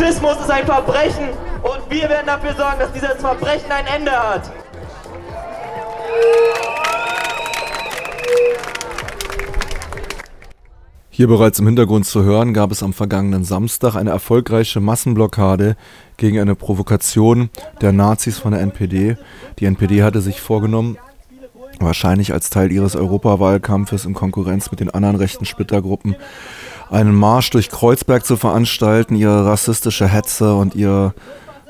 Faschismus ist ein Verbrechen und wir werden dafür sorgen, dass dieses Verbrechen ein Ende hat. Hier bereits im Hintergrund zu hören, gab es am vergangenen Samstag eine erfolgreiche Massenblockade gegen eine Provokation der Nazis von der NPD. Die NPD hatte sich vorgenommen, wahrscheinlich als Teil ihres Europawahlkampfes in Konkurrenz mit den anderen rechten Splittergruppen, einen Marsch durch Kreuzberg zu veranstalten, ihre rassistische Hetze und ihre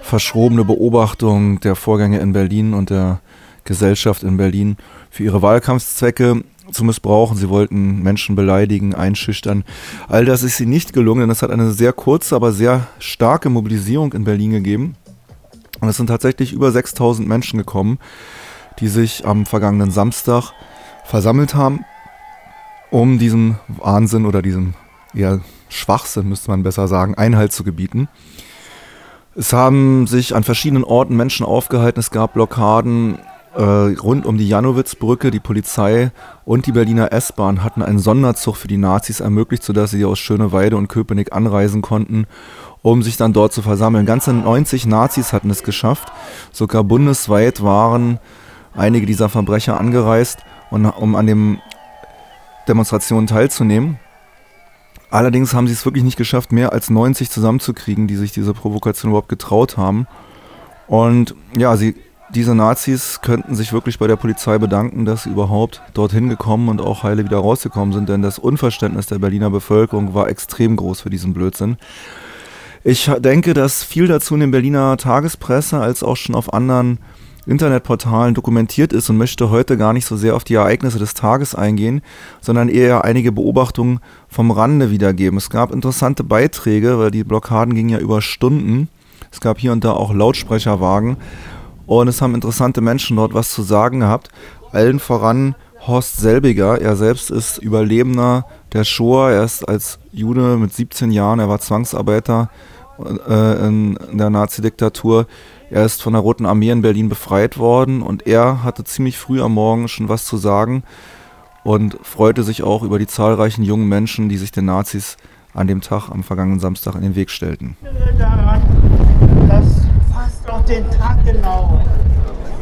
verschrobene Beobachtung der Vorgänge in Berlin und der Gesellschaft in Berlin für ihre Wahlkampfzwecke zu missbrauchen. Sie wollten Menschen beleidigen, einschüchtern. All das ist ihnen nicht gelungen, denn es hat eine sehr kurze, aber sehr starke Mobilisierung in Berlin gegeben. Und es sind tatsächlich über 6000 Menschen gekommen, die sich am vergangenen Samstag versammelt haben, um diesem Wahnsinn oder diesem eher Schwachsinn, müsste man besser sagen, Einhalt zu gebieten. Es haben sich an verschiedenen Orten Menschen aufgehalten. Es gab Blockaden äh, rund um die Janowitzbrücke. Die Polizei und die Berliner S-Bahn hatten einen Sonderzug für die Nazis ermöglicht, sodass sie aus Schöneweide und Köpenick anreisen konnten, um sich dann dort zu versammeln. Ganze 90 Nazis hatten es geschafft. Sogar bundesweit waren einige dieser Verbrecher angereist, um an den Demonstrationen teilzunehmen. Allerdings haben sie es wirklich nicht geschafft, mehr als 90 zusammenzukriegen, die sich diese Provokation überhaupt getraut haben. Und ja, sie, diese Nazis könnten sich wirklich bei der Polizei bedanken, dass sie überhaupt dorthin gekommen und auch heile wieder rausgekommen sind, denn das Unverständnis der Berliner Bevölkerung war extrem groß für diesen Blödsinn. Ich denke, dass viel dazu in der Berliner Tagespresse als auch schon auf anderen Internetportalen dokumentiert ist und möchte heute gar nicht so sehr auf die Ereignisse des Tages eingehen, sondern eher einige Beobachtungen vom Rande wiedergeben. Es gab interessante Beiträge, weil die Blockaden gingen ja über Stunden. Es gab hier und da auch Lautsprecherwagen und es haben interessante Menschen dort was zu sagen gehabt. Allen voran Horst Selbiger. Er selbst ist Überlebender der Shoah. Er ist als Jude mit 17 Jahren, er war Zwangsarbeiter äh, in, in der Nazi-Diktatur er ist von der Roten Armee in Berlin befreit worden und er hatte ziemlich früh am Morgen schon was zu sagen und freute sich auch über die zahlreichen jungen Menschen, die sich den Nazis an dem Tag, am vergangenen Samstag, in den Weg stellten. Daran, dass fast auf den Tag genau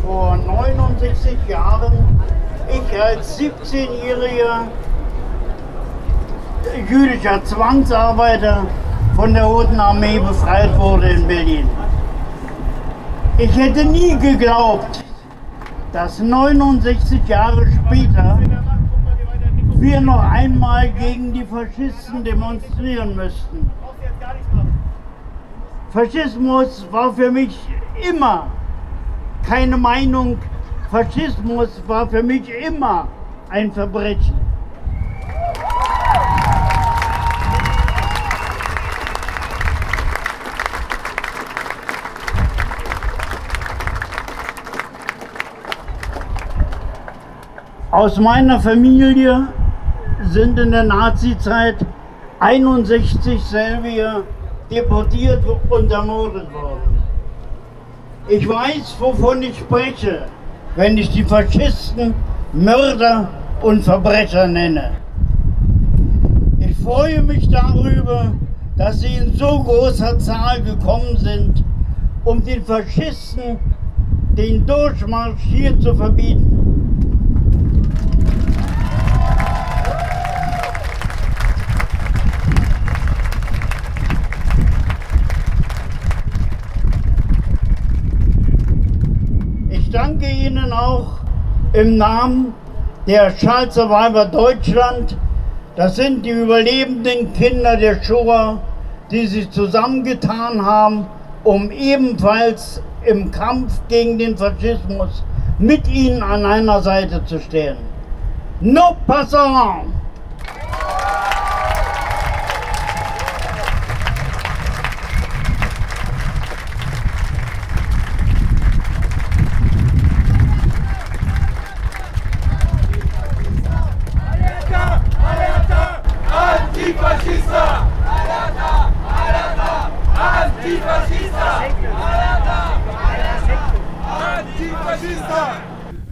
vor 69 Jahren ich als 17-jähriger jüdischer Zwangsarbeiter von der Roten Armee befreit wurde in Berlin. Ich hätte nie geglaubt, dass 69 Jahre später wir noch einmal gegen die Faschisten demonstrieren müssten. Faschismus war für mich immer keine Meinung. Faschismus war für mich immer ein Verbrechen. Aus meiner Familie sind in der Nazizeit 61 Serbier deportiert und ermordet worden. Ich weiß, wovon ich spreche, wenn ich die Faschisten Mörder und Verbrecher nenne. Ich freue mich darüber, dass sie in so großer Zahl gekommen sind, um den Faschisten den Durchmarsch hier zu verbieten. Ihnen auch im Namen der Survivor Deutschland. Das sind die überlebenden Kinder der Shoah, die sich zusammengetan haben, um ebenfalls im Kampf gegen den Faschismus mit ihnen an einer Seite zu stehen. No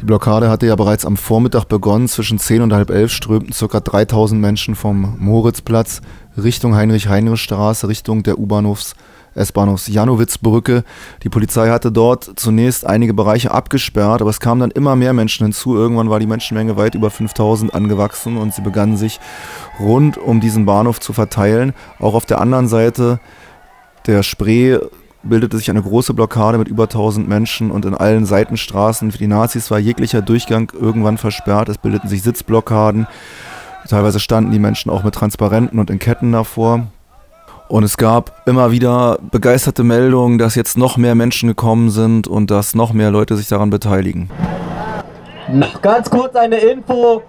passons! Blockade hatte ja bereits am Vormittag begonnen. Zwischen 10 und halb elf strömten ca. 3000 Menschen vom Moritzplatz Richtung Heinrich-Heinrich-Straße, Richtung der U-Bahnhofs S-Bahnhofs Janowitzbrücke. Die Polizei hatte dort zunächst einige Bereiche abgesperrt, aber es kamen dann immer mehr Menschen hinzu. Irgendwann war die Menschenmenge weit über 5000 angewachsen und sie begannen sich rund um diesen Bahnhof zu verteilen. Auch auf der anderen Seite der Spree bildete sich eine große Blockade mit über 1000 Menschen und in allen Seitenstraßen für die Nazis war jeglicher Durchgang irgendwann versperrt. Es bildeten sich Sitzblockaden. Teilweise standen die Menschen auch mit Transparenten und in Ketten davor. Und es gab immer wieder begeisterte Meldungen, dass jetzt noch mehr Menschen gekommen sind und dass noch mehr Leute sich daran beteiligen. Noch ganz kurz eine Info.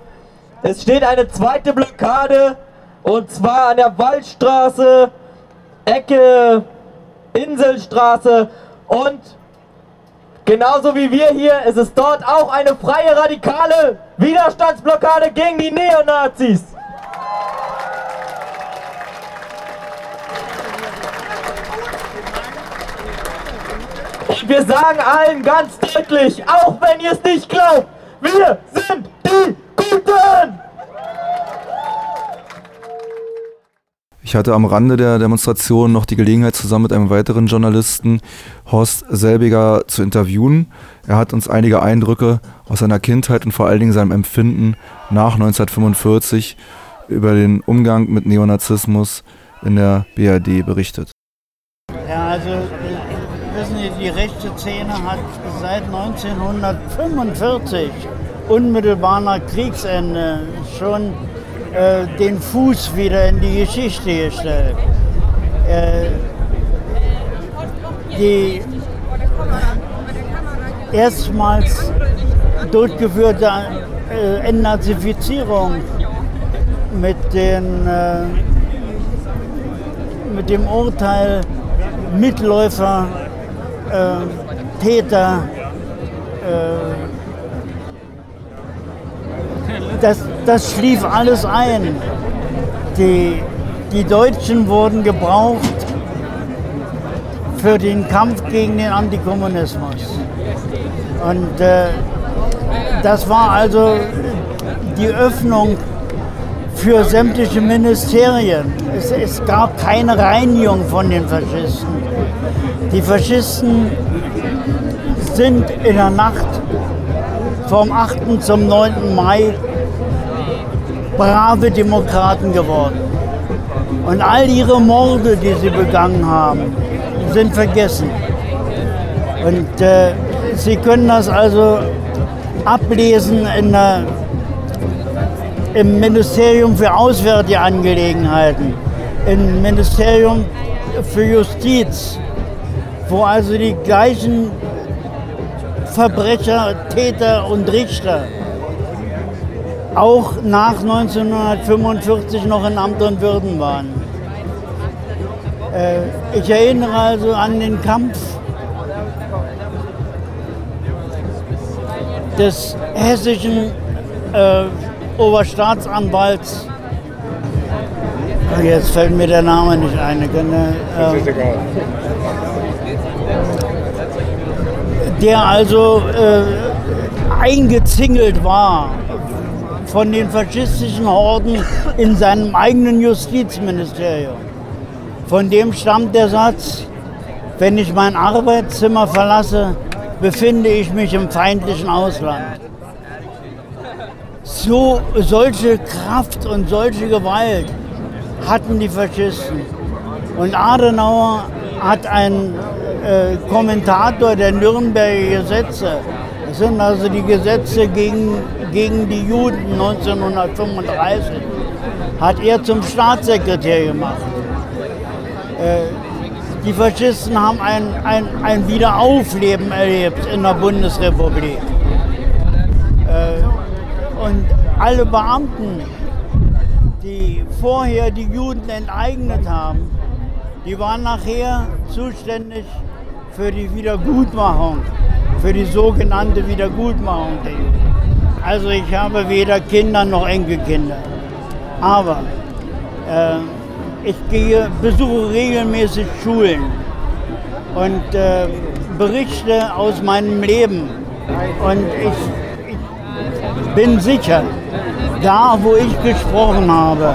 Es steht eine zweite Blockade und zwar an der Waldstraße, Ecke Inselstraße und genauso wie wir hier ist es dort auch eine freie radikale Widerstandsblockade gegen die Neonazis. Und wir sagen allen ganz deutlich, auch wenn ihr es nicht glaubt, wir sind die Ich hatte am Rande der Demonstration noch die Gelegenheit, zusammen mit einem weiteren Journalisten Horst Selbiger zu interviewen. Er hat uns einige Eindrücke aus seiner Kindheit und vor allen Dingen seinem Empfinden nach 1945 über den Umgang mit Neonazismus in der BRD berichtet. Ja, also wissen Sie, die rechte Szene hat seit 1945, unmittelbar nach Kriegsende, schon äh, den Fuß wieder in die Geschichte gestellt. Äh, die erstmals durchgeführte äh, Entnazifizierung mit, den, äh, mit dem Urteil Mitläufer, äh, Täter, äh, das, das schlief alles ein. Die, die Deutschen wurden gebraucht für den Kampf gegen den Antikommunismus. Und äh, das war also die Öffnung für sämtliche Ministerien. Es, es, gab keine Reinigung von den Faschisten. Die Faschisten sind in der Nacht vom 8. zum 9. Mai brave Demokraten geworden. Und all ihre Morde, die sie begangen haben, sind vergessen. Und äh, sie können das also ablesen in der, im Ministerium für Auswärtige Angelegenheiten, im Ministerium für Justiz, wo also die gleichen Verbrecher, Täter und Richter auch nach 1945 noch in Amt und Würden waren. Äh, ich erinnere also an den Kampf des hessischen äh, Oberstaatsanwalts. Jetzt fällt mir der Name nicht ein. Äh. Der also äh, eingezingelt war von den faschistischen Horden in seinem eigenen Justizministerium. Von dem stammt der Satz, wenn ich mein Arbeitszimmer verlasse, befinde ich mich im feindlichen Ausland. So, solche Kraft und solche Gewalt hatten die Faschisten. Und Adenauer hat einen äh, Kommentator der Nürnberger Gesetze, sind also die Gesetze gegen gegen die Juden 1935 hat er zum Staatssekretär gemacht. Äh, die Faschisten haben ein, ein, ein Wiederaufleben erlebt in der Bundesrepublik. Äh, und alle Beamten, die vorher die Juden enteignet haben, die waren nachher zuständig für die Wiedergutmachung, für die sogenannte Wiedergutmachung der. Also ich habe weder Kinder noch Enkelkinder. Aber äh, ich gehe, besuche regelmäßig Schulen und äh, berichte aus meinem Leben. Und ich, bin sicher, da wo ich gesprochen habe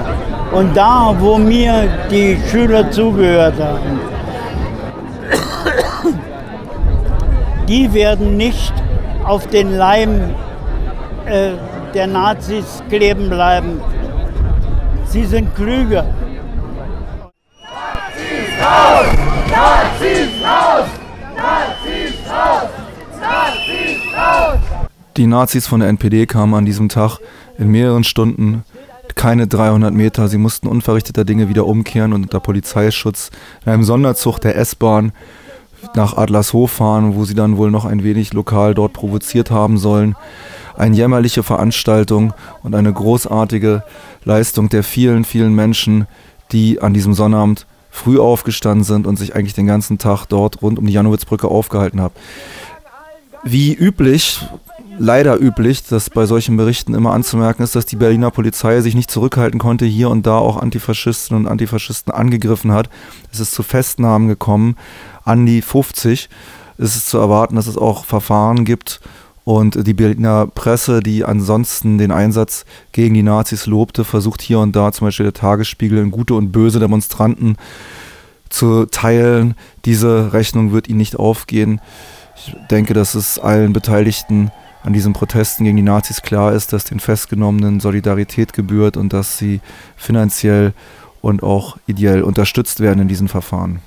und da wo mir die Schüler zugehört haben, die werden nicht auf den Leim äh, der Nazis kleben bleiben. Sie sind klüger. Nazis raus! Nazis raus! Nazis raus! Nazis raus! Die Nazis von der NPD kamen an diesem Tag in mehreren Stunden keine 300 Meter. Sie mussten unverrichteter Dinge wieder umkehren und unter Polizeischutz in einem Sonderzug der S-Bahn nach Adlershof fahren, wo sie dann wohl noch ein wenig lokal dort provoziert haben sollen. Eine jämmerliche Veranstaltung und eine großartige Leistung der vielen, vielen Menschen, die an diesem Sonnabend früh aufgestanden sind und sich eigentlich den ganzen Tag dort rund um die Janowitzbrücke aufgehalten haben. Wie üblich, leider üblich, dass bei solchen Berichten immer anzumerken ist, dass die Berliner Polizei sich nicht zurückhalten konnte, hier und da auch Antifaschistinnen und Antifaschisten angegriffen hat. Es ist zu Festnahmen gekommen, an die 50. Es ist zu erwarten, dass es auch Verfahren gibt und die Berliner Presse, die ansonsten den Einsatz gegen die Nazis lobte, versucht hier und da zum Beispiel der Tagesspiegel in gute und böse Demonstranten zu teilen. Diese Rechnung wird ihnen nicht aufgehen. Ich denke, dass es allen Beteiligten an diesen Protesten gegen die Nazis klar ist, dass den Festgenommenen Solidarität gebührt und dass sie finanziell und auch ideell unterstützt werden in diesen Verfahren.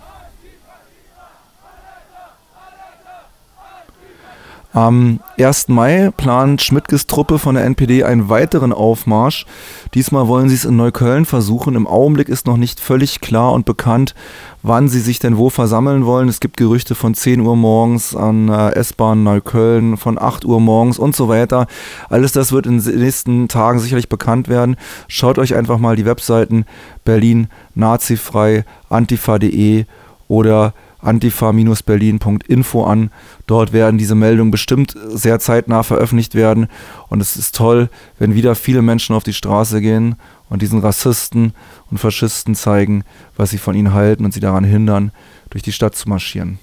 Am 1. Mai plant Schmidtges Truppe von der NPD einen weiteren Aufmarsch. Diesmal wollen sie es in Neukölln versuchen. Im Augenblick ist noch nicht völlig klar und bekannt, wann sie sich denn wo versammeln wollen. Es gibt Gerüchte von 10 Uhr morgens an äh, S-Bahn Neukölln, von 8 Uhr morgens und so weiter. Alles das wird in den nächsten Tagen sicherlich bekannt werden. Schaut euch einfach mal die Webseiten Berlin nazifrei, antifa.de oder antifa-berlin.info an. Dort werden diese Meldungen bestimmt sehr zeitnah veröffentlicht werden. Und es ist toll, wenn wieder viele Menschen auf die Straße gehen und diesen Rassisten und Faschisten zeigen, was sie von ihnen halten und sie daran hindern, durch die Stadt zu marschieren.